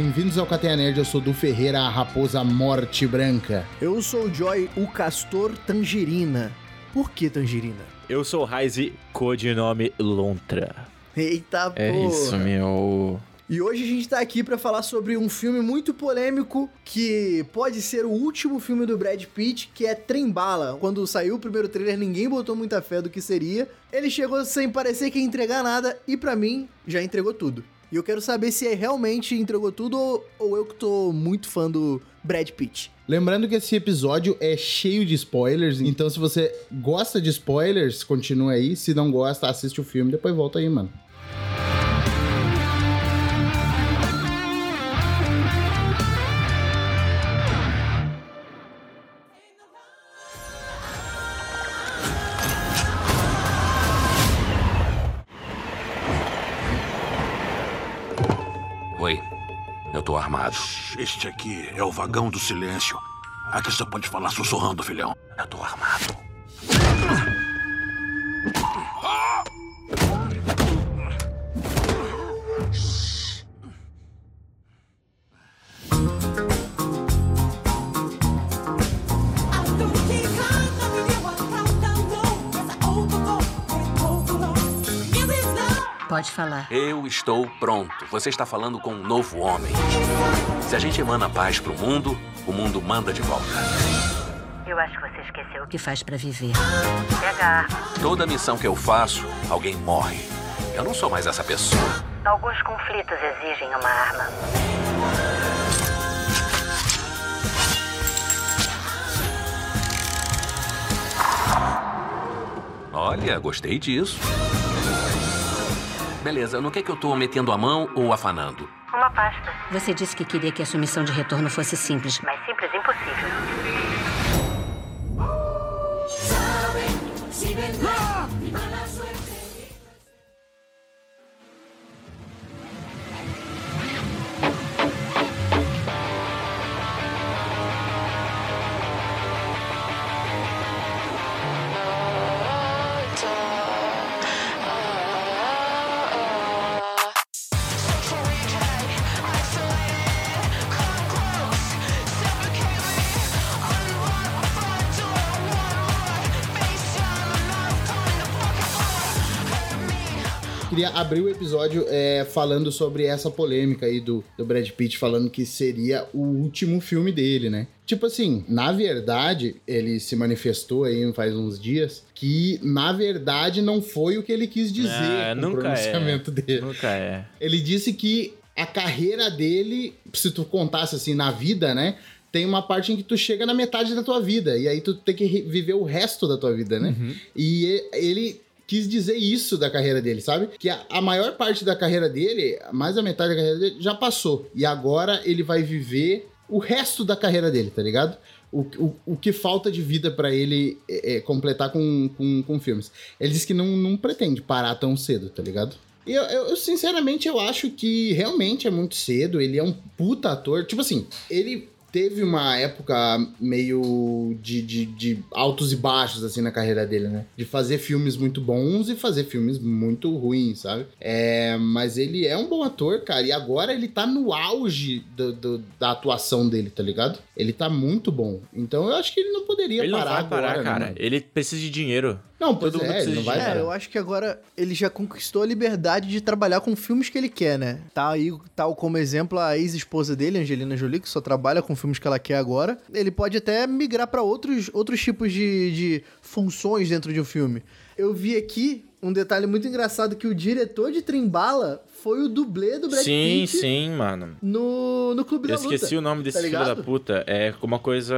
bem-vindos ao Cateia Nerd. Eu sou do Ferreira, a raposa morte branca. Eu sou o Joy, o castor tangerina. Por que tangerina? Eu sou o Raizi, codinome Lontra. Eita, É porra. isso, meu. E hoje a gente tá aqui pra falar sobre um filme muito polêmico que pode ser o último filme do Brad Pitt, que é Trembala. Quando saiu o primeiro trailer, ninguém botou muita fé do que seria. Ele chegou sem parecer que ia entregar nada e pra mim já entregou tudo. E eu quero saber se realmente entregou tudo ou, ou eu que tô muito fã do Brad Pitt. Lembrando que esse episódio é cheio de spoilers, então se você gosta de spoilers, continua aí. Se não gosta, assiste o filme, depois volta aí, mano. Este aqui é o vagão do silêncio. Aqui você pode falar sussurrando, filhão. Eu tô armado. Pode falar. Eu estou pronto. Você está falando com um novo homem. Se a gente emana paz pro mundo, o mundo manda de volta. Eu acho que você esqueceu o que faz pra viver. Pega a arma. Toda missão que eu faço, alguém morre. Eu não sou mais essa pessoa. Alguns conflitos exigem uma arma. Olha, gostei disso. Beleza, no que é que eu tô metendo a mão ou afanando? Uma pasta. Você disse que queria que a sua missão de retorno fosse simples. Mas simples impossível. Abrir o episódio é, falando sobre essa polêmica aí do, do Brad Pitt, falando que seria o último filme dele, né? Tipo assim, na verdade, ele se manifestou aí faz uns dias que, na verdade, não foi o que ele quis dizer É, com o nunca é. pronunciamento dele. Nunca é. Ele disse que a carreira dele, se tu contasse assim na vida, né? Tem uma parte em que tu chega na metade da tua vida. E aí tu tem que viver o resto da tua vida, né? E e- ele quis dizer isso da carreira dele, sabe? Que a, a maior parte da carreira dele, mais da metade da carreira dele, já passou. E agora ele vai viver o resto da carreira dele, tá ligado? O, o, o que falta de vida pra ele é, é, completar com, com, com filmes. Ele disse que não, não pretende parar tão cedo, tá ligado? Eu, eu, eu, sinceramente, eu acho que realmente é muito cedo. Ele é um puta ator. Tipo assim, ele teve uma época meio de, de, de altos e baixos, assim, na carreira dele, né? De fazer filmes muito bons e fazer filmes muito ruins, sabe? É, mas ele é um bom ator, cara. E agora ele tá no auge do, do- da atuação dele, tá ligado? Ele tá muito bom. Então eu acho que ele não poderia Ele não parar vai parar, agora, né, cara. mano? ele precisa de dinheiro. Não, pois todo mundo é, ele precisa não vai. É, eu acho que agora ele já conquistou a liberdade de trabalhar com filmes que ele quer, né? Tá aí, tal como exemplo, a ex-esposa dele, Angelina Jolie, que só trabalha com filmes que ela quer agora. Ele pode até migrar pra outros, outros tipos de, de funções dentro de um filme. Eu vi aqui um detalhe muito engraçado que o diretor de Trimbala foi o dublê do Brad sim, Pitt sim, mano. no, no Clube Eu da Luta. esqueci o nome desse tá filho da puta. É uma coisa.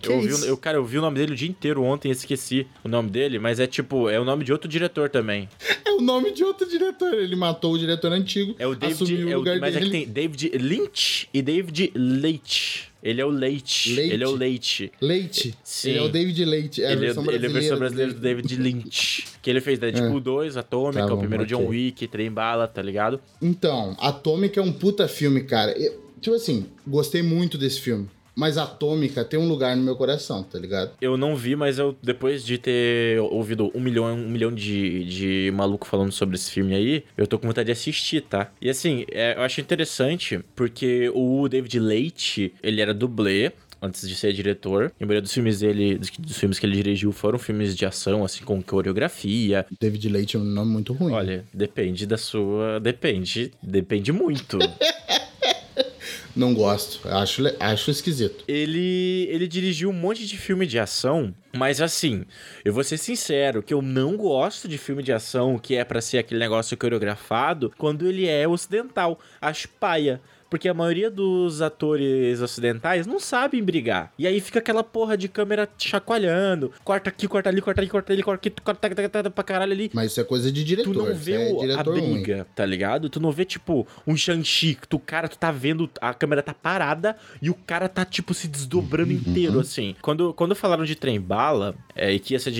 Que eu ouvi, isso? eu, cara, eu vi o nome dele o dia inteiro ontem e esqueci o nome dele, mas é tipo, é o nome de outro diretor também. É o nome de outro diretor. Ele matou o diretor antigo. É o David. assumiu É o o, lugar mas é dele. que tem David Lynch e David Leite. Ele é o Leite. Leite? Ele é o Leite. Leite. Sim. Ele é o David Leite. É ele, é, versão ele é a versão brasileira do David Lynch. Que ele fez Deadpool 2, Atômica, Tá o bom, primeiro ok. John Wick, Trem Bala, tá ligado? Então, Atômica é um puta filme, cara. Eu- tipo assim, gostei muito desse filme. Mas Atômica tem um lugar no meu coração, tá ligado? Eu não vi, mas eu, depois de ter ouvido um milhão, um milhão de, de maluco falando sobre esse filme aí, eu tô com vontade de assistir, tá? E assim, é, eu acho interessante, porque o David Leite, ele era dublê, antes de ser diretor. E a maioria dos filmes dele, dos, filmes que ele dirigiu, foram filmes de ação, assim, com coreografia. David Leite é um nome muito ruim. Olha, depende da sua. Depende. Depende muito. Não gosto. Acho, acho esquisito. ele, ele dirigiu um monte de filme de ação, mas assim, eu vou ser sincero, que eu não gosto de filme de ação que é pra ser aquele negócio coreografado quando ele é ocidental. Acho paia. Porque a maioria dos atores ocidentais não sabem brigar. E aí fica aquela porra de câmera chacoalhando. Corta aqui, corta ali, corta ali, corta ali, corta aqui, corta, corta, corta pra caralho ali. Mas isso é coisa de diretor. Tu não vê é o- a diretor ruim. briga, tá ligado? Tu não vê, tipo, um Shang-Chi, que tu, cara, tu tá vendo, a câmera tá parada e o cara tá, tipo, se desdobrando Uhum. inteiro, assim. Quando, quando falaram de trem-bala, é, e que ia ser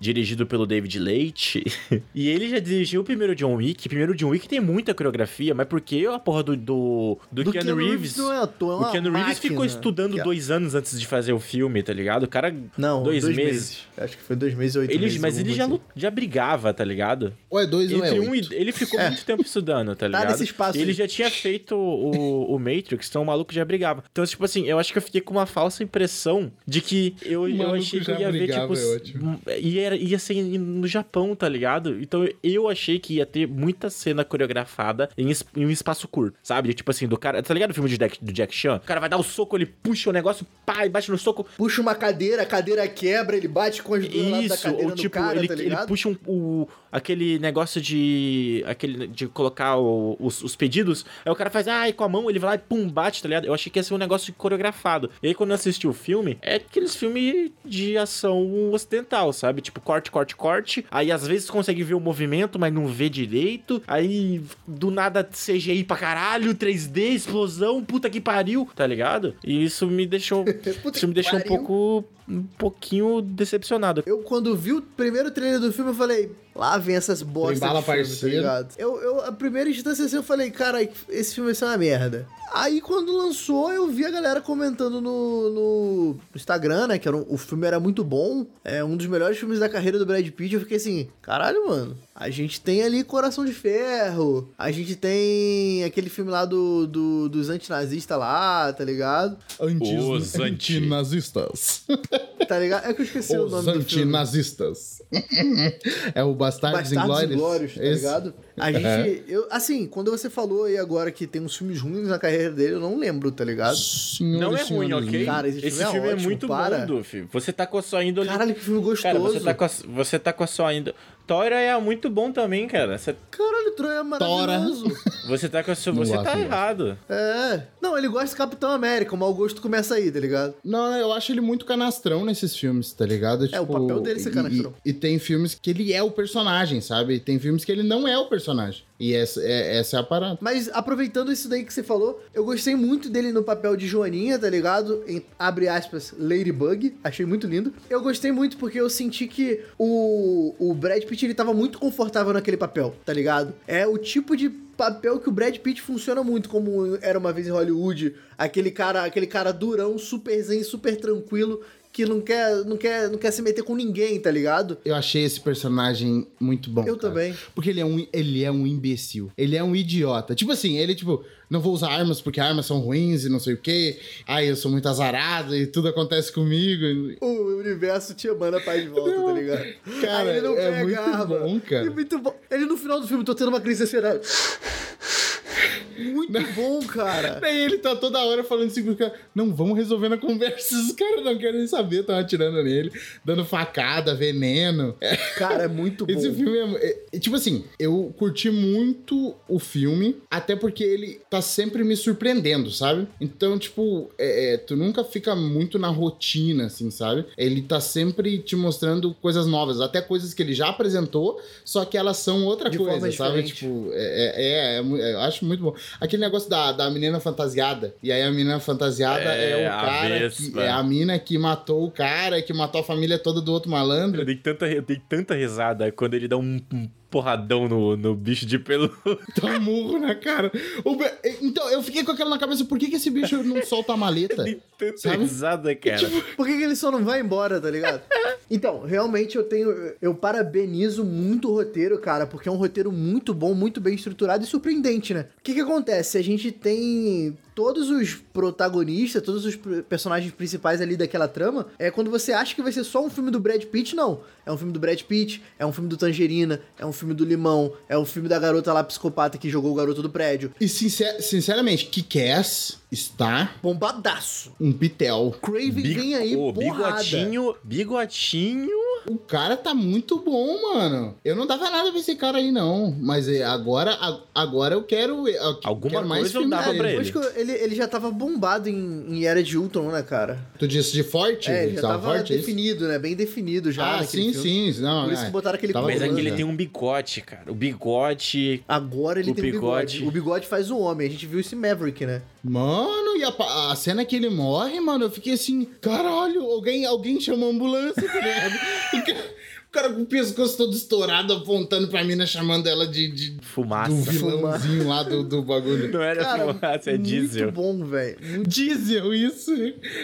dirigido pelo David Leite, e ele já dirigiu o primeiro John Wick, o primeiro John Wick tem muita coreografia, mas porque a porra do, do, do, Do Keanu Reeves... não é ator, é o Keanu Reeves ficou estudando Cara, dois anos antes de fazer o filme, tá ligado? O cara... Não, dois, dois, meses. meses. Acho que foi dois meses e oito Ele, meses. mas ele já, lu- já brigava, tá ligado? Ou é dois ou é Entre um oito. e, ele ficou muito tempo estudando, tá ligado? nesse espaço ele aí. já tinha feito o, o Matrix, então o maluco já brigava. Então, tipo assim, eu acho que eu fiquei com uma falsa impressão de que eu, eu achei que eu já ia ver, tipo. é ótimo. e era, ia ser no Japão, tá ligado? Então eu achei que ia ter muita cena coreografada em, es- em um espaço curto, sabe? Tipo assim, do cara. Tá ligado o filme de Jack, do Jack Chan? O cara vai dar o soco, ele puxa o negócio, pá, e bate no soco. Puxa uma cadeira, a cadeira quebra, ele bate com as duas lados da Isso, cadeira ou no tipo, cara, ele, tá ele puxa um, o, aquele negócio de. aquele de colocar o- os, os pedidos, aí o cara faz, ai, com a mão, ele vai lá e pum, bate, tá ligado? Eu achei que ia ser um negócio coreografado. E aí, quando eu assisti o filme, é aqueles filmes de ação ocidental, sabe? Tipo, corte, corte, corte. Aí às vezes consegue ver o movimento, mas não vê direito. Aí do nada CGI pra caralho, 3D, explosão, puta que pariu, tá ligado? E isso me deixou. Isso me deixou um pariu. pouco. um pouquinho decepcionado. Eu, quando vi o primeiro trailer do filme, eu falei, lá vem essas bostas Trem bala de filme, tá parceiro. ligado? Eu, eu, a primeira instância assim, eu falei, cara, esse filme vai ser uma merda. Aí, quando lançou, eu vi a galera comentando no, no Instagram, né, que era um- o filme era muito bom, é um dos melhores filmes da carreira do Brad Pitt. Eu fiquei assim, caralho, mano, a gente tem ali Coração de Ferro, a gente tem aquele filme lá do, do- dos antinazistas lá, tá ligado? Antis, Os anti- antinazistas. Tá ligado? É que eu esqueci o Os nome do filme. antinazistas. é o Bastardos, Bastardos Inglórios. Inglórios, tá Esse. ligado? A gente, eu, assim, quando você falou aí agora que tem uns filmes ruins na carreira dele, eu não lembro, tá ligado? Senhores Não é ruim, senhores. ok? Cara, esse filme esse é filme é ótimo, muito para. bom. Você tá com a sua índole. Caralho, que filme gostoso. Cara, você tá com a, você tá com a sua índole. Tora é muito bom também, cara. Você, Caralho, Troia é maravilhoso. você tá com a sua. Você gosto, tá errado. É. Não, ele gosta de Capitão América, o mau gosto começa aí, tá ligado? Não, eu acho ele muito canastrão nesses filmes, tá ligado? É, o papel dele é ser e- canastrão. E, e tem filmes que ele é o personagem, sabe? Tem filmes que ele não é o personagem. E essa é, essa é a parada. Mas aproveitando isso daí que você falou, eu gostei muito dele no papel de Joaninha, tá ligado? Em, abre aspas, Ladybug. Achei muito lindo. Eu gostei muito porque eu senti que o, o Brad Pitt, ele tava muito confortável naquele papel, tá ligado? É o tipo de papel que o Brad Pitt funciona muito, como era uma vez em Hollywood. Aquele cara, aquele cara durão, super zen, super tranquilo, que não quer, não quer, não quer se meter com ninguém, tá ligado? Eu achei esse personagem muito bom. Eu cara. também. Porque ele é, um, ele é um imbecil. Ele é um idiota. Tipo assim, ele, tipo, não vou usar armas porque armas são ruins e não sei o quê. Ai, eu sou muito azarado e tudo acontece comigo. O universo te manda paz de volta, tá ligado? Cara, Aí ele não é pega muito arma. bom, cara. É muito bom. Ele no final do filme, tô tendo uma crise ansiedade. Muito bom, cara. Daí ele tá toda hora falando assim pro cara, não, vamos resolver na conversa. Os caras não querem saber, estão atirando nele, dando facada, veneno. É, Cara, é muito bom. Esse filme é, é- é- Tipo assim, eu curti muito o filme, até porque ele tá sempre me surpreendendo, sabe? Então, tipo, é- é, tu nunca fica muito na rotina, assim, sabe? Ele tá sempre te mostrando coisas novas, até coisas que ele já apresentou, só que elas são outra De coisa, sabe? Tipo, é, é, é- é é- eu acho muito bom. Aquele negócio da, da menina fantasiada. E aí a menina fantasiada é, É, o cara Vespa. que é a mina que matou o cara, que matou a família toda do outro malandro. Eu dei tanta, eu dei tanta risada quando ele dá um, um porradão no, no bicho de pelo. Dá um murro na cara. Então, eu fiquei com aquela na cabeça, por que, que esse bicho não solta a maleta? risada, cara. Por que, que ele só não vai embora, tá ligado? Então, realmente eu tenho. Eu parabenizo muito o roteiro, cara, porque é um roteiro muito bom, muito bem estruturado e surpreendente, né? O que, que acontece? A gente tem todos os protagonistas, todos os personagens principais ali daquela trama. É quando você acha que vai ser só um filme do Brad Pitt, não. É um filme do Brad Pitt, é um filme do Tangerina, é um filme do Limão, é um filme da garota lá psicopata que jogou o garoto do prédio. E sincer- sinceramente, Kick-Ass está Bombadaço. um pitel. Craven vem aí, Ô, porrada. bigotinho, bigotinho. O cara tá muito bom, mano. Eu não dava nada pra esse cara aí, não. Mas é, agora, agora eu quero. Eu Alguma quero mais coisa eu dava pra eu- ele, ele já tava bombado em, em Era de Ultron, né, cara? Tu disse de forte? É, ele já Tava tava forte, é isso? definido, né? Bem definido já. Ah, sim, filme. sim. Não, Por isso é. que botaram aquele Tava Mas aqui ele tem um bigode, cara. O bigode. Agora ele O tem um bigode. bigode. O bigode faz o homem. A gente viu esse Maverick, né? Mano, e a, a cena que ele morre, mano, eu fiquei assim, caralho, alguém, alguém chama a ambulância, tá ligado? O ca- O cara com o pescoço todo estourado, apontando pra mina, chamando ela de, de Fumaça. do vilãozinho lá do, do bagulho. Não era Cara, fumaça, é muito diesel. bom, velho. Muito- Diesel, isso.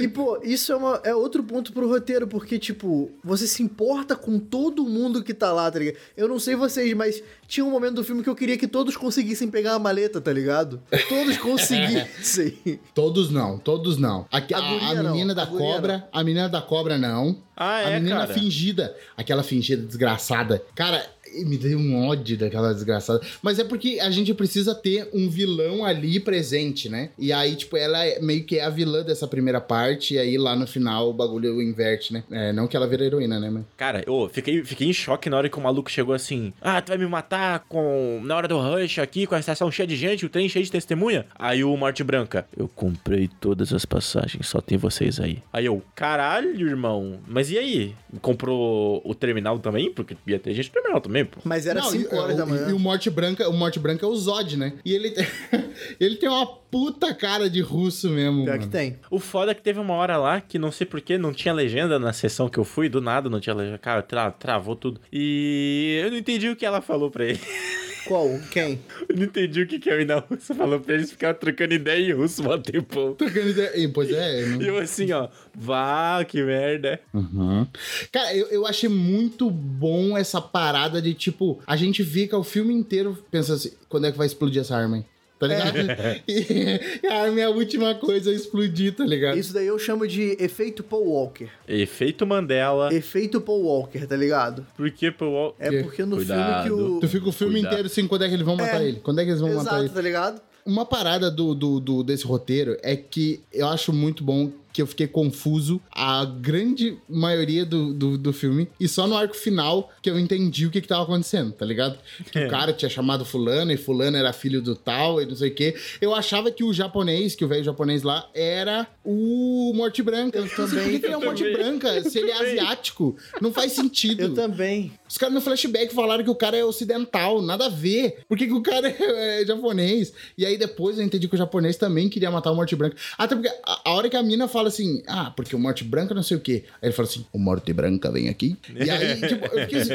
E, pô, isso é, uma- é outro ponto pro roteiro, porque, tipo, você se importa com todo mundo que tá lá, tá ligado? Eu não sei vocês, mas tinha um momento do filme que eu queria que todos conseguissem pegar a maleta, tá ligado? Todos conseguissem. Todos não, todos não. A, a- A a não, menina a da guria cobra, a menina da cobra não. Ah, a é, menina cara. fingida, aquela fingida desgraçada. Cara, me deu um ódio daquela desgraçada. Mas é porque a gente precisa ter um vilão ali presente, né? E aí, tipo, ela é meio que é a vilã dessa primeira parte, e aí lá no final o bagulho inverte, né? É, não que ela vira heroína, né? Mas... Cara, eu fiquei, fiquei em choque na hora que o maluco chegou assim. Ah, tu vai me matar com na hora do rush aqui, com a estação cheia de gente, o trem cheio de testemunha? Aí o Morte Branca. Eu comprei todas as passagens, só tem vocês aí. Aí eu, caralho, irmão. Mas e aí? Comprou o terminal também? Porque ia ter gente no terminal também, pô. Mas era Não, 5 e- horas o- da manhã. E o Morte Branca, o Morte Branca é o Zod, né? E ele, tem- ele tem uma puta cara de russo mesmo. Pior mano. que tem. O foda é que teve uma hora lá que não sei porquê, não tinha legenda na sessão que eu fui, do nada não tinha legenda. Cara, tra- travou tudo. E eu não entendi o que ela falou pra ele. Qual? Quem? Eu não entendi o que, que a mina russa falou pra eles ficar trocando ideia em russo mó tempão. Trocando ideia. E, Pois é. eu não- E eu assim, ó, vá, que merda. Uhum. Cara, eu, eu achei muito bom essa parada de tipo, a gente fica o filme inteiro pensando assim, quando é que vai explodir essa arma, hein? Tá ligado? E, a arma é a última coisa a explodir, tá ligado? Isso daí eu chamo de efeito Paul Walker. Efeito Mandela. Efeito Paul Walker, tá ligado? Por que, pô? É Que? porque no Cuidado. filme que o. Tu fica o filme Cuidado. inteiro assim, quando é que eles vão matar É. ele? Quando é que eles vão matar ele? Exato, tá ligado? Uma parada do, do, do- desse roteiro é que eu acho muito bom que eu fiquei confuso a grande maioria do, do, do filme e só no arco final que eu entendi o que, que tava acontecendo, tá ligado? Que É. o cara tinha chamado fulano e fulano era filho do tal e não sei o quê. Eu achava que o japonês, que o velho japonês lá, era o Morte Branca. Eu também, Por que, que ele é o Morte também. Branca se ele é asiático? Não faz sentido. Eu também. Os caras no flashback falaram que o cara é ocidental, nada a ver. Por que, que o cara é, é japonês? E aí depois eu entendi que o japonês também queria matar o Morte Branca. Até porque a, a hora que a mina fala assim, ah, porque o Morte Branca não sei o quê. Aí ele fala assim, o Morte Branca vem aqui. E aí, tipo, eu fiquei assim,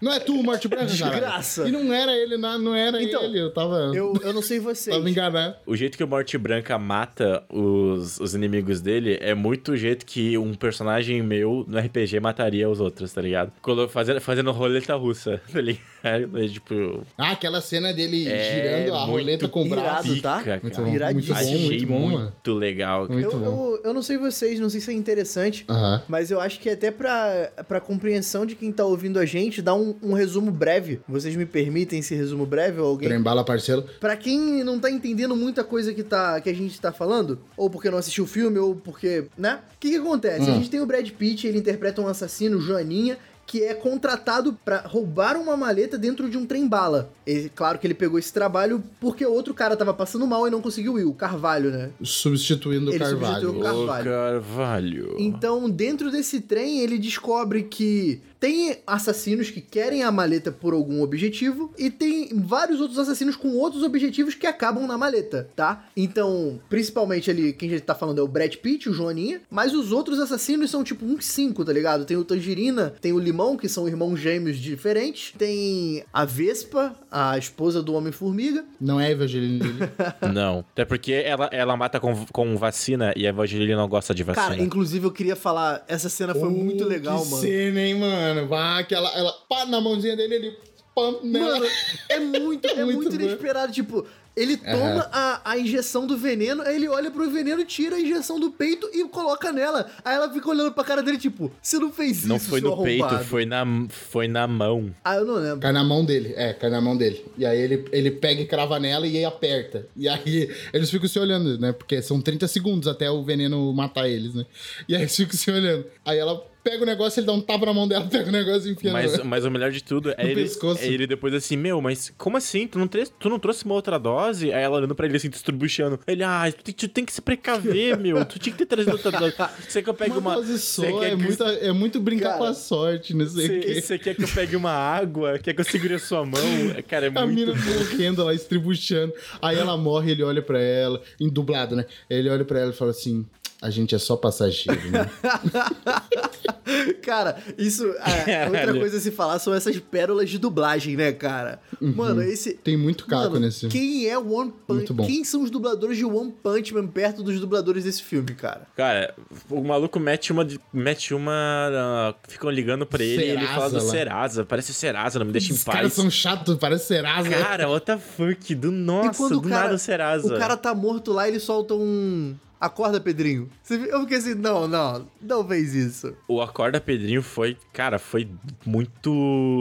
não é tu o Morte Branca? Desgraça. E não era ele, não, não era Então, ele. Eu tava, Eu, eu não sei vocês. tava enganado. O jeito que o Morte Branca mata os, os inimigos dele é muito o jeito que um personagem meu no RPG mataria os outros, tá ligado? Fazendo, fazendo roleta russa, tá ligado? É, tipo, Ah, aquela cena dele É, girando a muito roleta com o braço. irado, tá? Muito bom, muito bom, Achei muito bom, muito legal. cara. Muito eu, bom. eu, eu não sei vocês, não sei se é interessante, mas eu acho que até pra, pra compreensão de quem tá ouvindo a gente, dá um, um resumo breve. Vocês me permitem esse resumo breve ou alguém? Trembala, parceiro. Pra quem não tá entendendo muita coisa que, tá, que a gente tá falando, ou porque não assistiu o filme, ou porque, né? O que que acontece? A Hum. gente tem o Brad Pitt, ele interpreta um assassino, Joaninha, que é contratado pra roubar uma maleta dentro de um trem-bala. E, Claro que ele pegou esse trabalho porque outro cara tava passando mal e não conseguiu ir, o Carvalho, né? Substituindo o Ele Carvalho. substituiu o Carvalho. Carvalho. Então, dentro desse trem, ele descobre que tem assassinos que querem a maleta por algum objetivo e tem vários outros assassinos com outros objetivos que acabam na maleta, tá? Então, principalmente ali, quem a gente tá falando é o Brad Pitt, o Joaninha, mas os outros assassinos são tipo uns cinco, tá ligado? Tem o Tangerina, tem o Limão, que são irmãos gêmeos diferentes, tem a Vespa, a esposa do Homem-Formiga, Não é Evangelina Lilly. Não. Até porque ela, ela mata com, com vacina e a Evangeline não gosta de vacina. Cara, inclusive eu queria falar, essa cena foi muito Oh, legal, que mano. cena, hein, mano? Vá, que ela, ela pá na mãozinha dele, ele pam nela. Mano, é muito, é Muito muito, bom. inesperado. Tipo, ele toma a, a injeção do veneno, aí ele olha pro veneno, tira a injeção do peito e coloca nela. Aí ela fica olhando pra cara dele, tipo, você não fez não isso, foi seu no peito, arrombado." foi na, foi na mão. Ah, eu não lembro. Cai na mão dele, é, cai na mão dele. E aí ele, ele pega e crava nela e aí aperta. E aí eles ficam se olhando, né? Porque são 30 segundos até o veneno matar eles, né? E aí eles ficam se olhando. Aí ela pega o negócio, ele dá um tapa na mão dela, pega o negócio e enfia Mas, no... mas o melhor de tudo é ele, é ele depois assim, meu, mas como assim? Tu não, trouxe, tu não trouxe uma outra dose? Aí ela olhando pra ele assim, distribuindo. Ele, ah, tu, tem- tu tem que se precaver, meu. Tu tinha que ter trazido outra dose. Você que eu pegue Uma uma. só, quer é, que- muito, é muito brincar Cara, com a sorte, não sei o Você, quê. você quer que eu pegue uma água? Quer que eu segure a sua mão? Cara, é A muito. mina morrendo lá, estribuchando. Aí ela morre, ele olha pra ela, em dublado, né? Ele olha pra ela e fala assim: a gente é só passageiro, né? Cara, isso. é, outra Caralho. coisa a se falar são essas pérolas de dublagem, né, cara? Mano, esse. Uhum. Tem muito caco Mano, nesse. quem é One Punch? Muito bom. Quem são os dubladores de One Punch Man perto dos dubladores desse filme, cara? Cara, o maluco mete uma. Mete uma. ah, ficam ligando pra ele e ele Serasa fala do lá. Serasa. Parece Serasa, não me deixa em Os paz. caras são chatos, parece Serasa. Cara, what the fuck? Do e nossa, quando do o cara, nada o Serasa. o cara tá morto lá, ele solta um. Acorda, Pedrinho. Eu fiquei assim, não, não, não fez isso. O Acorda Pedrinho foi, cara, foi muito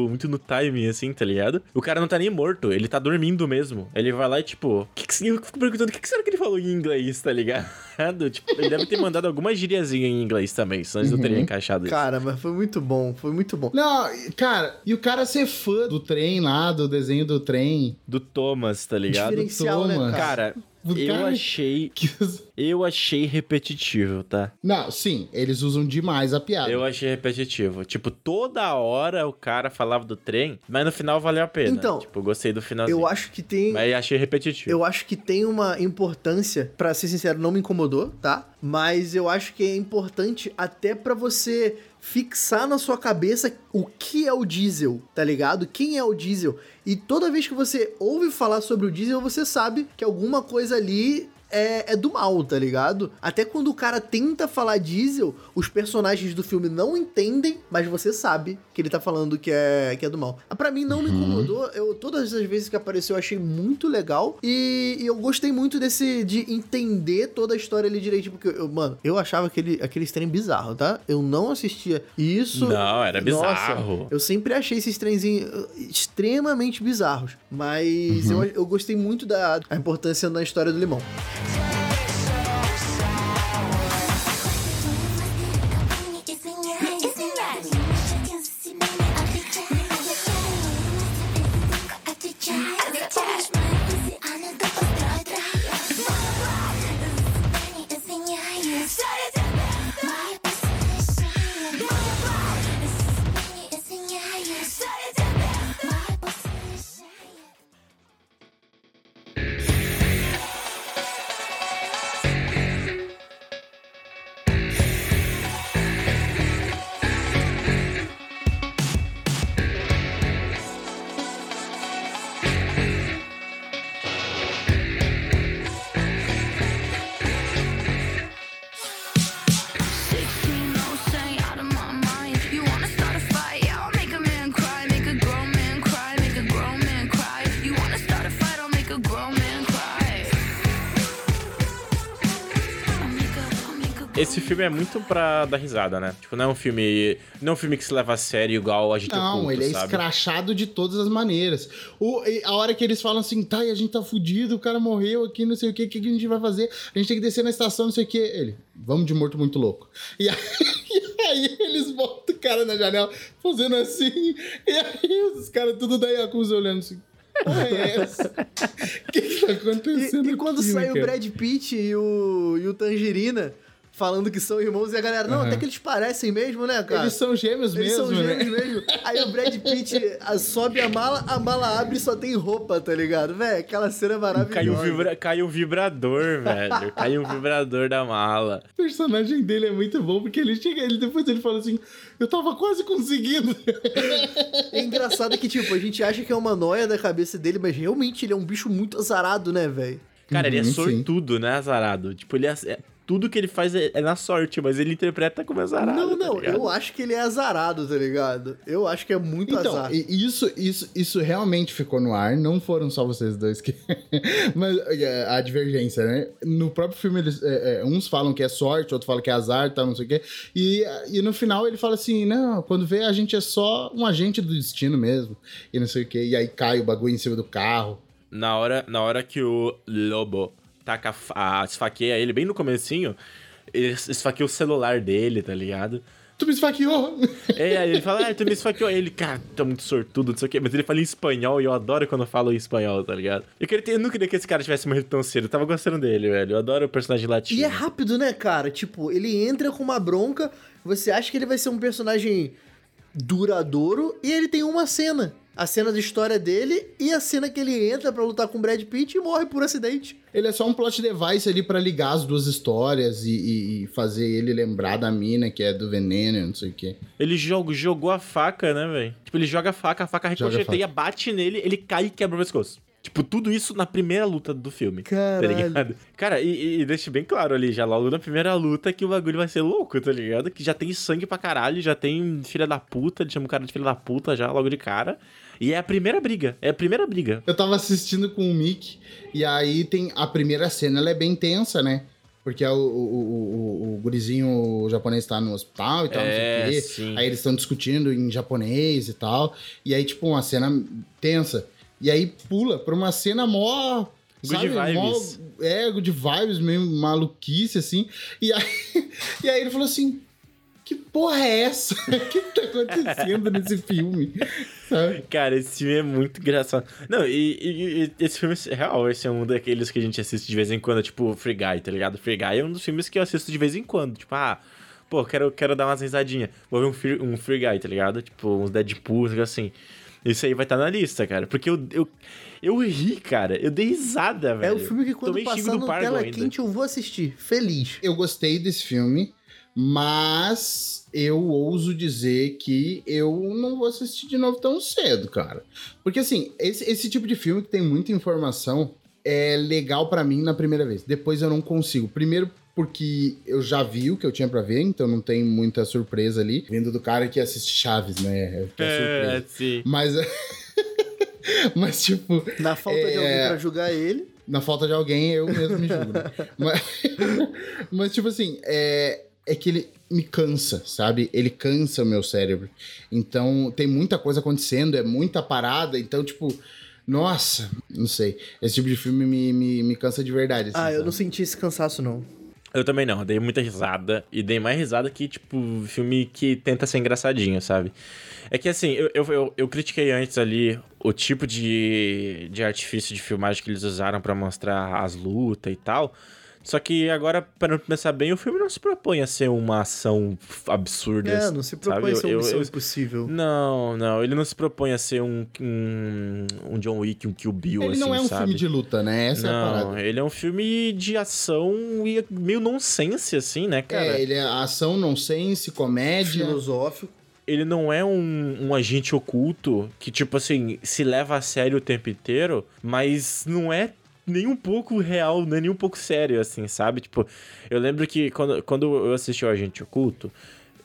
muito no timing, assim, tá ligado? O cara não tá nem morto, ele tá dormindo mesmo. Ele vai lá e, tipo, que que, eu fico perguntando o que, que será que ele falou em inglês, tá ligado? Tipo, ele deve ter mandado alguma gíriazinha em inglês também, senão eles não Uhum. teriam encaixado isso. Cara, mas foi muito bom, foi muito bom. Não, cara, e o cara ser fã do trem lá, do desenho do trem. Do Thomas, tá ligado? Diferencial, né, Thomas. cara? Cara, O eu cara- achei. que Eu achei repetitivo, tá? Não, sim, eles usam demais a piada. Eu achei repetitivo. Tipo, toda hora o cara falava do trem, mas no final valeu a pena. Então, tipo, eu gostei do finalzinho. Eu acho que tem. Mas achei repetitivo. Eu acho que tem uma importância, pra ser sincero, não me incomodou, tá? Mas eu acho que é importante até pra você fixar na sua cabeça o que é o diesel, tá ligado? Quem é o diesel? E toda vez que você ouve falar sobre o diesel, você sabe que alguma coisa ali é, é do mal, tá ligado? Até quando o cara tenta falar diesel, os personagens do filme não entendem, mas você sabe que ele tá falando que é, que é do mal. Pra mim não me incomodou, eu todas as vezes que apareceu eu achei muito legal e, e eu gostei muito desse de entender toda a história ali direitinho, porque eu, mano, eu achava aquele aquele trem bizarro, tá? Eu não assistia isso. Não, era bizarro. Nossa, eu sempre achei esses trenzinhos uh, extremamente bizarros, mas eu, eu gostei muito da a importância na história do limão. Try Esse filme é muito pra dar risada, né? Tipo, não é um filme. Não é um filme que se leva a sério igual a gente Não, oculto, ele é sabe? escrachado de todas as maneiras. O, e a hora que eles falam assim, tá, e a gente tá fudido, o cara morreu aqui, não sei o que, o que a gente vai fazer? A gente tem que descer na estação, não sei o que. Ele, vamos de morto muito louco. E aí, e aí eles botam o cara na janela fazendo assim. E aí os caras tudo da Yakuza olhando assim. É essa? O que, que tá E, acontecendo? e quando aqui, né, saiu o? Brad Pitt e o, e o Tangerina falando que são irmãos e a galera, não, Aham. até que eles parecem mesmo, né, cara? Eles são gêmeos Eles mesmo, são gêmeos né? mesmo. Aí o Brad Pitt sobe a mala, a mala abre e só tem roupa, tá ligado? Véi, aquela cena é maravilhosa. Caiu, vibra... Caiu o vibrador, velho. Caiu o vibrador da mala. O personagem dele é muito bom, porque ele chega, ele depois ele fala assim, eu tava quase conseguindo. É engraçado que, tipo, a gente acha que é uma noia da cabeça dele, mas realmente ele é um bicho muito azarado, né, velho? Cara, ele é Uhum, sim. sortudo, né, azarado? Tipo, ele é... Tudo que ele faz é, é na sorte, mas ele interpreta como azarado. Não, tá não, ligado? eu acho que ele é azarado, tá ligado? Eu acho que é muito Então, azar. e- isso, isso, isso realmente ficou no ar, não foram só vocês dois que. Mas é, a divergência, né? No próprio filme, eles, é, é, uns falam que é sorte, outros falam que é azar, tal, não sei o quê. E, e no final ele fala assim: não, quando vê a gente é só um agente do destino mesmo, e não sei o quê. E aí cai o bagulho em cima do carro. Na hora, na hora que o Lobo taca a fa- a, esfaqueia ele bem no comecinho, ele esfaqueia o celular dele, tá ligado? Tu me esfaqueou! É, aí ele fala, ah, tu me esfaqueou. Aí ele, cara, tá muito sortudo, não sei o quê. Mas ele fala em espanhol e eu adoro quando eu falo em espanhol, tá ligado? Eu, queria ter- eu não queria que esse cara tivesse morrido tão cedo. Eu tava gostando dele, velho. Eu adoro o personagem latino. E é rápido, né, cara? Tipo, ele entra com uma bronca, você acha que ele vai ser um personagem duradouro e ele tem uma cena. A cena da história dele e a cena que ele entra pra lutar com o Brad Pitt e morre por acidente. Ele é só um plot device ali pra ligar as duas histórias e, e- e fazer ele lembrar da mina que é do veneno, não sei o quê. Ele jogou, jogou a faca, né, velho? Tipo, ele joga a faca, a faca ricocheteia, bate nele, ele cai e quebra o pescoço. Tipo, tudo isso na primeira luta do filme. Caralho. Tá ligado? Cara, e, e, e deixa bem claro ali, já logo na primeira luta, que o bagulho vai ser louco, tá ligado? Que já tem sangue pra caralho, já tem filha da puta, ele chama o cara de filha da puta já logo de cara. E é a primeira briga, é a primeira briga. Eu tava assistindo com o Mick, e aí tem a primeira cena, ela é bem tensa, né? Porque é o, o, o, o, gurizinho japonês tá no hospital e tal, É, não sei o quê. sim. Aí eles estão discutindo em japonês e tal. E aí, tipo, uma cena tensa. E aí pula pra uma cena mó. Good vibes. Mó, é, good vibes, meio maluquice, assim. E aí, e aí ele falou assim: Que porra é essa? O que tá acontecendo nesse filme? Sabe? Cara, esse filme é muito engraçado. Não, e, e- e esse filme, real, esse é um daqueles que a gente assiste de vez em quando, tipo Free Guy, tá ligado? Free Guy é um dos filmes que eu assisto de vez em quando. Tipo, ah, pô, quero, quero dar umas risadinhas. Vou ver um Free, um free Guy, tá ligado? Tipo, uns Deadpool, assim. Isso aí vai estar na lista, cara. Porque eu, eu, eu ri, cara. Eu dei risada, velho. É o filme que quando Tomei passar no tela ainda. quente eu vou assistir. Feliz. Eu gostei desse filme, mas eu ouso dizer que eu não vou assistir de novo tão cedo, cara. Porque assim, esse, esse tipo de filme que tem muita informação é legal pra mim na primeira vez. Depois eu não consigo. Primeiro porque eu já vi o que eu tinha pra ver, então não tem muita surpresa ali. Vindo do cara que assiste Chaves, né? Que é É, surpresa. sim. Mas, mas tipo, Na falta de É. alguém pra julgar ele. na falta de alguém, eu mesmo me julgo. né? mas, mas, tipo assim, é, é que ele me cansa, sabe? Ele cansa o meu cérebro. Então, tem muita coisa acontecendo, é muita parada. Então, tipo, nossa, não sei. Esse tipo de filme me, me, me cansa de verdade. assim, Ah, eu sabe? não senti esse cansaço, não. Eu também não, eu dei muita risada. E dei mais risada que, tipo, filme que tenta ser engraçadinho, sabe? É que assim, eu, eu, eu, eu critiquei antes ali o tipo de, de artifício de filmagem que eles usaram pra mostrar as lutas e tal. Só que agora, para pensar bem, o filme não se propõe a ser uma ação absurda. É, não se propõe sabe? a ser uma Eu- missão impossível. Não, não, ele não se propõe a ser um, um, um John Wick, um Kill Bill, Ele assim, não é um sabe? filme de luta, né? Essa é a não, parada. ele é um filme de ação e meio nonsense, assim, né, cara? É, ele é ação, nonsense, comédia. Filosófico. ele não é um, um agente oculto que, tipo assim, se leva a sério o tempo inteiro, mas não é nem um pouco real, nem um pouco sério, assim, sabe? Tipo, eu lembro que quando, quando eu assisti o Agente Oculto,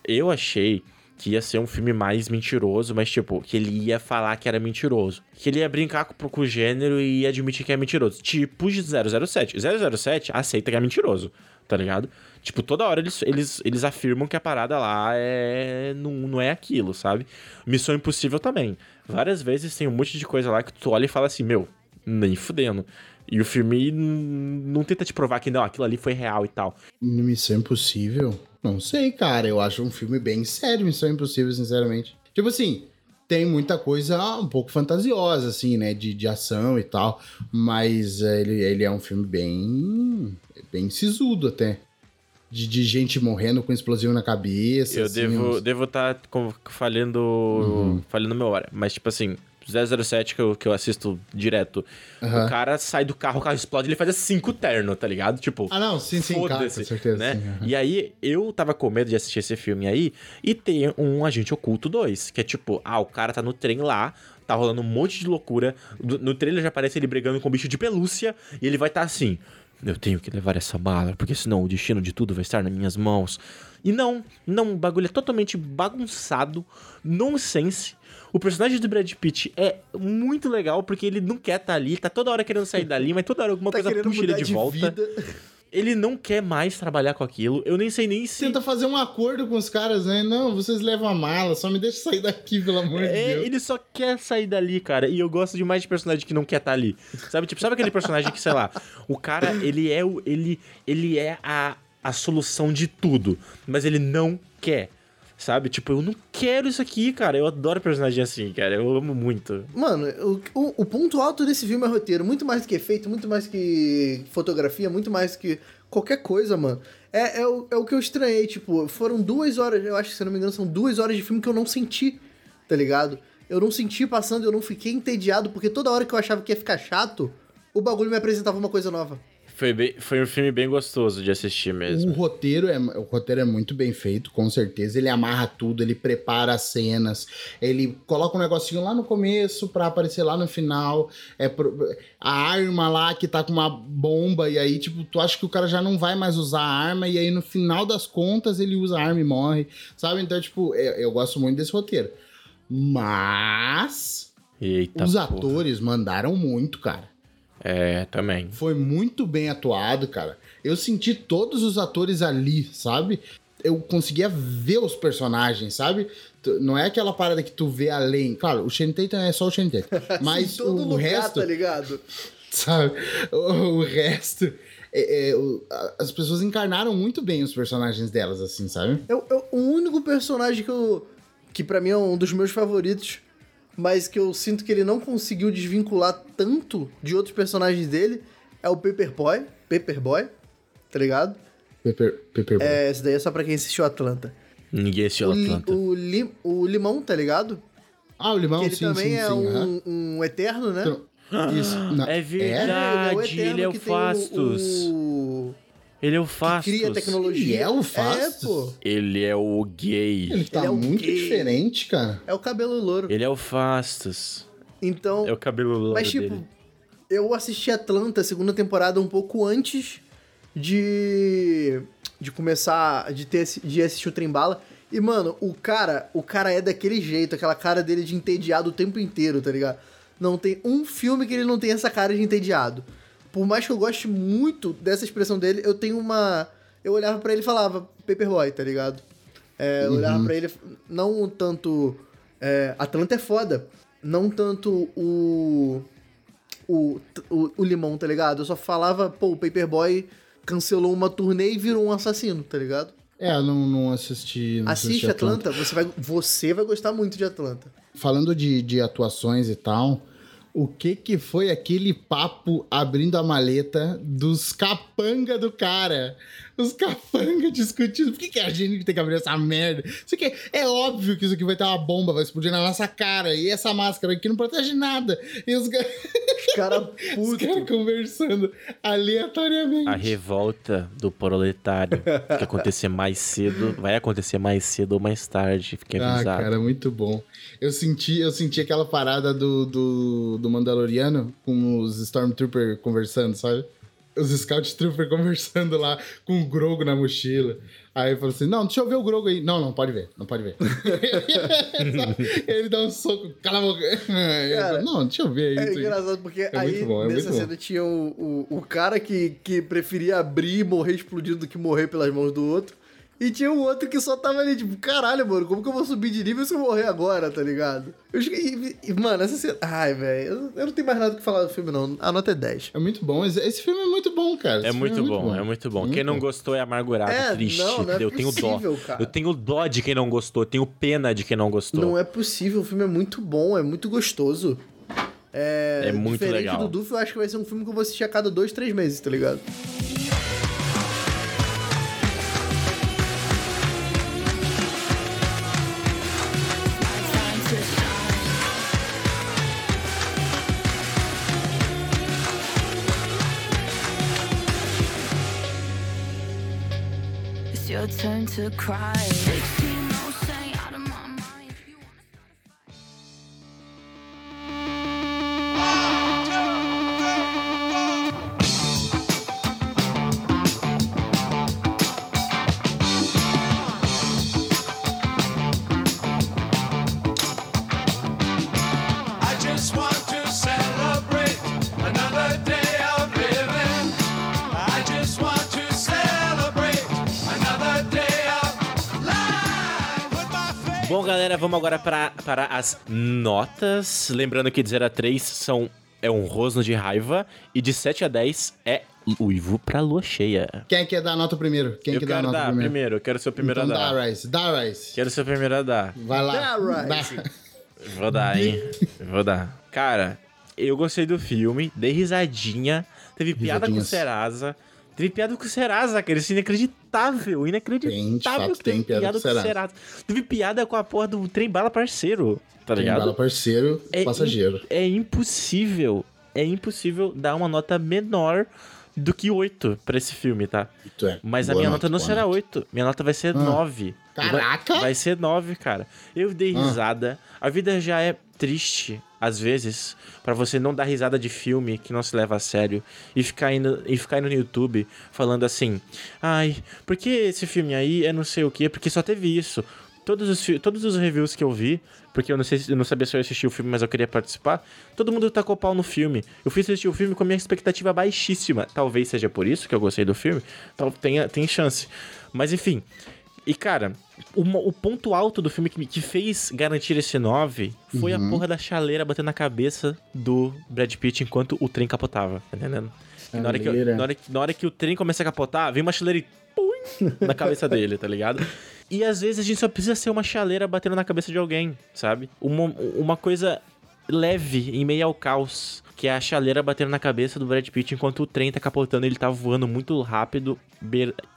eu achei que ia ser um filme mais mentiroso, mas, tipo, que ele ia falar que era mentiroso. Que ele ia brincar com, com o gênero e ia admitir que é mentiroso. Tipo de 007. 007 aceita que é mentiroso, tá ligado? Tipo, toda hora eles, eles, eles afirmam que a parada lá é não, não é aquilo, sabe? Missão Impossível também. Várias vezes tem um monte de coisa lá que tu olha e fala assim, meu, nem fudendo. E o filme não tenta te provar que não, aquilo ali foi real e tal. Missão Impossível? Não sei, cara. Eu acho um filme bem sério, Missão Impossível, sinceramente. Tipo assim, tem muita coisa um pouco fantasiosa, assim, né? De, de ação e tal. Mas é, ele, ele é um filme bem. bem sisudo até. De, de gente morrendo com explosivo na cabeça. Eu assim, devo uns- devo estar falhando falhando meu hora, mas tipo assim, 007 que eu, que eu assisto direto, Aham. o cara sai do carro, o carro explode, ele faz cinco terno, tá ligado? Tipo, Ah, não, sim, sim, cara, com foda-se, certeza. né? sim, aham. E aí, eu tava com medo de assistir esse filme aí, e tem um Agente Oculto 2, que é tipo, ah, o cara tá no trem lá, tá rolando um monte de loucura, no no trailer já aparece ele brigando com um bicho de pelúcia, e ele vai estar tá assim, eu tenho que levar essa bala, porque senão o destino de tudo vai estar nas minhas mãos. E não, não, o bagulho é totalmente bagunçado, nonsense. O personagem do Brad Pitt é muito legal, porque ele não quer estar ali, tá toda hora querendo sair dali, mas toda hora alguma Tá coisa puxa ele mudar de, volta. vida. Ele não quer mais trabalhar com aquilo. Eu nem sei nem se. Tenta fazer um acordo com os caras, né? Não, vocês levam a mala, só me deixa sair daqui, pelo amor de É, Deus. ele só quer sair dali, cara. E eu gosto demais de personagem que não quer estar ali. Sabe, tipo, sabe aquele personagem que, sei lá, o cara, ele é o. Ele, ele é a, a solução de tudo. Mas ele não quer. Sabe? Tipo, eu não quero isso aqui, cara. Eu adoro personagem assim, cara. Eu amo muito. Mano, o, o, o ponto alto desse filme é roteiro. Muito mais do que efeito, muito mais que fotografia, muito mais que qualquer coisa, mano. É, é, o, é o que eu estranhei, tipo, foram duas horas, eu acho que se não me engano, são duas horas de filme que eu não senti, tá ligado? Eu não senti passando, eu não fiquei entediado, porque toda hora que eu achava que ia ficar chato, o bagulho me apresentava uma coisa nova. Foi, bem, foi um filme bem gostoso de assistir O mesmo. roteiro, é, o roteiro é muito bem feito, com certeza. Ele amarra tudo, ele prepara as cenas, ele coloca um negocinho lá no começo pra aparecer lá no final. É pro- a arma lá que tá com uma bomba, e aí, tipo, tu acha que o cara já não vai mais usar a arma, e aí no final das contas ele usa a arma e morre, sabe? Então, tipo, eu, eu gosto muito desse roteiro. Mas Eita. os porra. atores mandaram muito, cara. É, também. Foi muito bem atuado, cara. Eu senti todos os atores ali, sabe? Eu conseguia ver os personagens, sabe? Não é aquela parada que tu vê além. Claro, o Shane Tatum é só o Shane Tatum. Mas todo o lugar, resto, tá ligado? sabe? O, o resto... é- é, as pessoas encarnaram muito bem os personagens delas, assim, sabe? Eu, eu- o único personagem que eu. que pra mim é um dos meus favoritos, mas que eu sinto que ele não conseguiu desvincular tanto de outros personagens dele, é o Paperboy. Paperboy, tá ligado? Pepper, Pepper Boy. É, esse daí é só pra quem assistiu Atlanta. Ninguém assistiu O, li- Atlanta. o, li- o Limão, tá ligado? Ah, o Limão, que ele sim, também sim, é sim. um, um eterno, né? Então, Isso. não, É verdade, ele é o que tem Fastos. o- Ele é o que Fastos. cria tecnologia. Ele é o Fastos? É, pô. Ele é o gay. Ele tá Ele é muito quê? diferente, cara. É o cabelo louro. Ele é o Fastos. Então, É o cabelo louro Mas, tipo, dele. eu assisti Atlanta, segunda temporada, um pouco antes de. de começar. de, ter, de assistir o Trembala. E, mano, o cara, o cara é daquele jeito, aquela cara dele de entediado o tempo inteiro, tá ligado? Não tem um filme que ele não tem essa cara de entediado. Por mais que eu goste muito dessa expressão dele, eu tenho uma. Eu olhava pra ele e falava, Paperboy, tá ligado? É, eu olhava pra ele, não tanto. É, Atlanta é foda. Não tanto o o, o, o Limão, tá ligado? Eu só falava, pô, o Paperboy cancelou uma turnê e virou um assassino, tá ligado? É, não, não assisti. Não Assiste assisti Atlanta, Você, vai, você vai gostar muito de Atlanta. Falando de, de atuações e tal, o que que foi aquele papo abrindo a maleta dos capanga do cara? Os capanga discutindo. Por que, que a gente tem que abrir essa merda? Isso aqui é óbvio que isso aqui vai ter uma bomba, vai explodir na nossa cara. E essa máscara aqui não protege nada. E os, ga- Os caras caras conversando aleatoriamente. A revolta do proletário. que acontecer mais cedo. Vai acontecer mais cedo ou mais tarde. Fiquem Ah, avisados. cara, muito bom. Eu senti, eu senti aquela parada do, do, do Mandaloriano com os Stormtrooper conversando, sabe? Os Scout Trooper conversando lá com o Grogo na mochila. Aí eu falo assim: não, deixa eu ver o Grogo aí. Não, não, pode ver, não pode ver. Ele dá um soco, cala a boca. Aí falo, não, deixa eu ver É aí. engraçado porque aí muito bom, é nessa muito bom. cena tinha o, o, o cara que, que preferia abrir e morrer explodido do que morrer pelas mãos do outro. E tinha um outro que só tava ali, tipo, caralho, mano, como que eu vou subir de nível se eu morrer agora, tá ligado? Eu cheguei. E, mano, essa cena. Ai, velho, eu, eu, não tenho mais nada que falar do filme, não. A nota é 10. É muito bom. Esse filme é muito bom, cara. É muito, é muito, bom, bom, é muito bom. Muito quem não bom. gostou é amargurado, é, triste. Não, não é eu possível, tenho dó. Cara. Eu tenho dó de quem não gostou, eu tenho pena de quem não gostou. Não é possível, o filme é muito bom, é muito gostoso. É, é muito diferente legal. do Duff, eu acho que vai ser um filme que eu vou assistir a cada dois, três meses, tá ligado? To cry. Vamos agora para, para as notas. Lembrando que de 0 a 3 são, é um rosno de raiva e de 7 a 10 é uivo pra lua cheia. Quem quer dar a nota primeiro? Quem eu quer dar a nota dar primeiro? primeiro? Eu quero ser o primeiro então a dar. Dá, Rice. Dá, Rice. Quero ser o primeiro a dar. Vai lá. Dá, Rice. Dá. Vou dar, hein? Vou dar. Cara, eu gostei do filme, dei risadinha, teve piada com o Serasa. Teve piada com o Serasa, cara. Isso é inacreditável. Inacreditável. Tem, fato, tem piada, piada com o Serasa. Serasa. Teve piada com a porra do trem bala parceiro, tá ligado? Trem bala parceiro, é passageiro. é impossível. É impossível dar uma nota menor do que 8 pra esse filme, tá? É. Mas a minha nota, nota não será nota. 8. Minha nota vai ser ah. 9. Caraca! Vai, vai, ser 9, cara. Eu dei ah. risada. A vida já é triste, às vezes, para você não dar risada de filme que não se leva a sério e ficar indo, e ficar indo no YouTube falando assim: ai, por que esse filme aí é não sei o quê? Porque só teve isso. Todos os, todos os reviews que eu vi, porque eu não sei eu não sabia se eu assistir o filme, mas eu queria participar, todo mundo tacou pau no filme. Eu fui assistir o filme com a minha expectativa baixíssima. Talvez seja por isso que eu gostei do filme. Então tem chance. Mas enfim, e, cara, o, o ponto alto do filme que, que fez garantir esse 9 foi uhum. a porra da chaleira batendo na cabeça do Brad Pitt enquanto o trem capotava, tá entendendo? Na hora, que, na, hora que, na hora que o trem começa a capotar, vem uma chaleira e pum, na cabeça dele, tá ligado? E às vezes a gente só precisa ser uma chaleira batendo na cabeça de alguém, sabe? Uma, uma coisa leve em meio ao caos. Que é a chaleira batendo na cabeça do Brad Pitt enquanto o trem tá capotando e ele tá voando muito rápido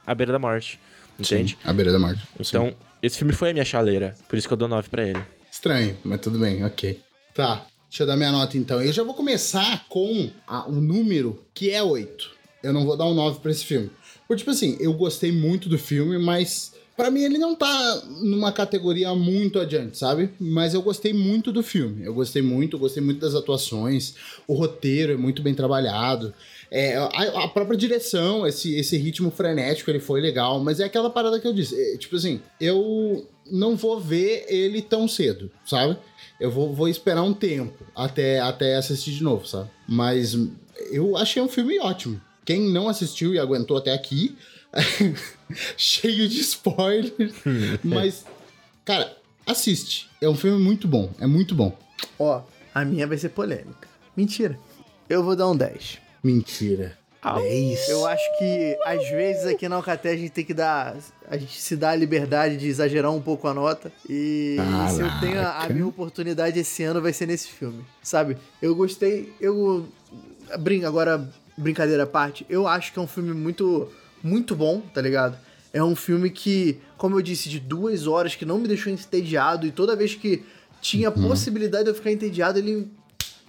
à beira da morte. Entende? Sim, a beira da morte. Então, Sim. esse filme foi a minha chaleira. Por isso que eu dou 9 pra ele. Estranho, mas tudo bem, ok. Tá, deixa eu dar minha nota então. Eu já vou começar com o um número que é 8. Eu não vou dar um 9 pra esse filme. Porque, tipo assim, eu gostei muito do filme, mas para mim ele não tá numa categoria muito adiante, sabe? Mas eu gostei muito do filme. Eu gostei muito, gostei muito das atuações. O roteiro é muito bem trabalhado. É, a, a, própria direção, esse, esse ritmo frenético, ele foi legal, mas é aquela parada que eu disse. É, tipo assim, eu não vou ver ele tão cedo, sabe? Eu vou, vou esperar um tempo até, até assistir de novo, sabe? Mas eu achei um filme ótimo. Quem não assistiu e aguentou até aqui, cheio de spoilers, mas, cara, assiste. É um filme muito bom, é muito bom. Ó, a minha vai ser polêmica. Mentira. Eu vou dar um 10. Mentira. É isso. Eu acho que às vezes aqui na Alcaté a gente tem que dar. A gente se dá a liberdade de exagerar um pouco a nota. E Caraca. se eu tenho a, a, minha oportunidade esse ano, vai ser nesse filme. Sabe? Eu gostei. Eu. Brin agora, brincadeira à parte, eu acho que é um filme muito. Muito bom, tá ligado? É um filme que, como eu disse, de duas horas que não me deixou entediado. E toda vez que tinha uhum. possibilidade de eu ficar entediado, ele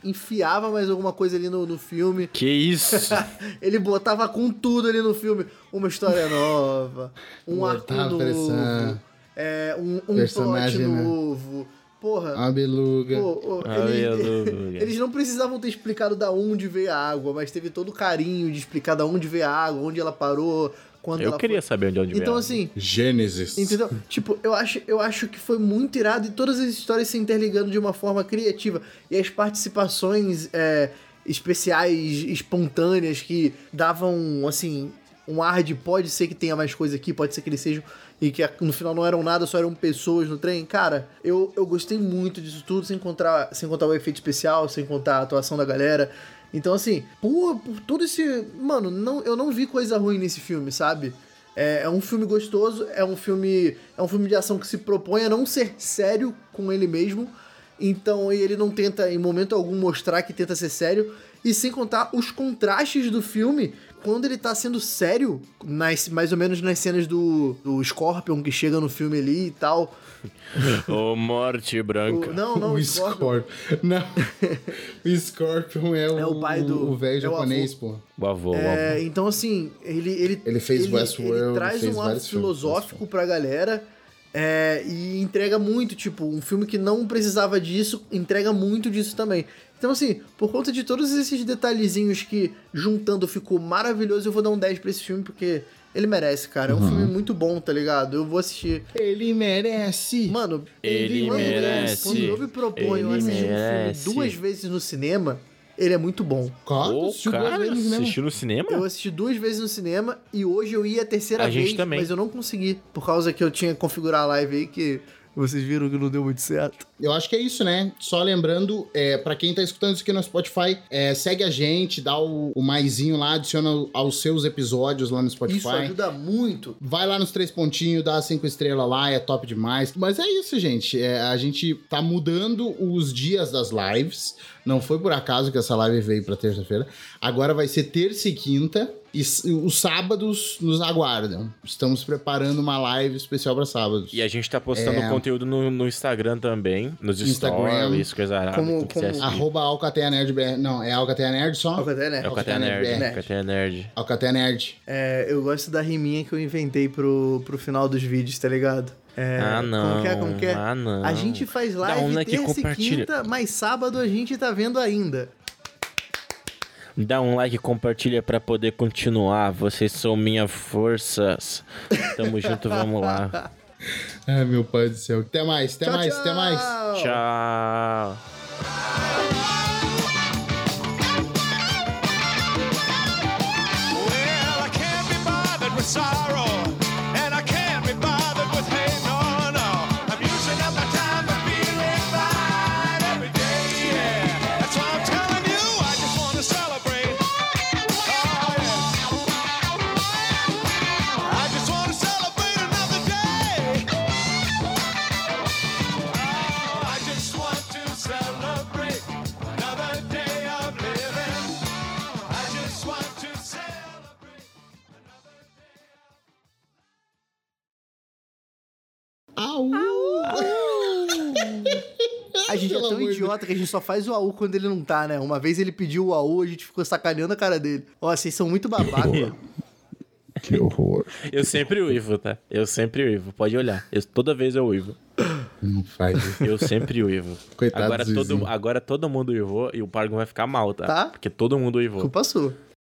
enfiava mais alguma coisa ali no, no filme. Que isso? ele botava com tudo ali no filme. Uma história nova, um arco novo, é, um, um plot né? novo. Porra. A beluga. Pô, a ele, beluga. Eles não precisavam ter explicado da onde veio a água, mas teve todo o carinho de explicar da onde veio a água, onde ela parou, quando eu queria foi... saber de onde Então, assim. Gênesis. Entendeu? tipo, eu acho, eu acho que foi muito irado e todas as histórias se interligando de uma forma criativa. E as participações é, especiais, espontâneas, que davam, assim. um ar de pode ser que tenha mais coisa aqui, pode ser que eles sejam. E que no final não eram nada, só eram pessoas no trem. Cara, eu, eu gostei muito disso tudo, sem contar, sem contar o efeito especial, sem contar a atuação da galera. Então, assim, por, por todo esse. Mano, não, eu não vi coisa ruim nesse filme, sabe? É, é, um filme gostoso, é um filme. É um filme de ação que se propõe a não ser sério com ele mesmo. Então ele não tenta, em momento algum, mostrar que tenta ser sério. E sem contar os contrastes do filme, quando ele tá sendo sério, nas, mais ou menos nas cenas do, do Scorpion que chega no filme ali e tal. Ô, morte branca. O, não, não, o o Scorpion. Scorpion. Não. o Scorpion é o, É o pai do- o velho é o japonês, avô. pô. O avô, o É, avô. então, assim, ele. Ele, Ele fez Westworld, Ele traz fez um ar vários filmes, filosófico pra galera. É, e entrega muito, tipo, um filme que não precisava disso, entrega muito disso também. Então, assim, por conta de todos esses detalhezinhos que juntando ficou maravilhoso, eu vou dar um 10 pra esse filme, porque ele merece, cara. É um filme muito bom, tá ligado? Eu vou assistir. Ele merece. Mano, Ele quando, merece. Quando eu me proponho Ele assistir merece. um filme duas vezes no cinema, ele é muito bom. Claro, Ô, assistiu duas cara, vezes no cinema. assistiu no cinema? Eu assisti duas vezes no cinema e hoje eu ia a terceira A gente vez, também. mas eu não consegui. Por causa que eu tinha que configurar a live aí que vocês viram que não deu muito certo. Eu acho que é isso, né? Só lembrando, é, para quem tá escutando isso aqui no Spotify, é, segue a gente, dá o, o maisinho lá, adiciona aos seus episódios lá no Spotify. Isso ajuda muito. Vai lá nos três pontinhos, dá cinco estrelas lá, é top demais. Mas é isso, gente. É, a gente tá mudando os dias das lives. Não foi por acaso que essa live veio pra terça-feira. Agora vai ser terça e quinta. E os sábados nos aguardam. Estamos preparando uma live especial para sábados. E a gente tá postando É. conteúdo no, no Instagram também, nos Instagram. stories, coisa arada. Como- como-. Arroba Alcateia Nerd BR. Não, é Alcateia Nerd só? Alcateia, Caté Alcateia Nerd, Nerd. é Nerd. Alcateia Nerd. É, eu gosto da riminha que eu inventei pro, pro final dos vídeos, tá ligado? É, Ah, não. Como que é? Como que é? Ah, não. A gente faz live terça e compartilha. quinta, mas sábado a gente tá vendo ainda. Dá um like e compartilha pra poder continuar. Vocês são minhas forças. Tamo junto, vamos lá. Ai, meu pai do céu. Até mais, até Tchau, mais, até mais. tchau. Tchau. Que a gente só faz o AU quando ele não tá, né? Uma vez ele pediu o AU, a gente ficou sacaneando a cara dele. Ó, vocês são muito babaca. Que horror. Eu sempre uivo, tá? Eu sempre uivo. Pode olhar. Eu- toda vez eu uivo. Não faz isso. Eu sempre uivo. Coitado agora do todo, agora todo mundo uivou e o Pargon vai ficar mal, tá? Tá. Porque todo mundo uivou. Culpa sua.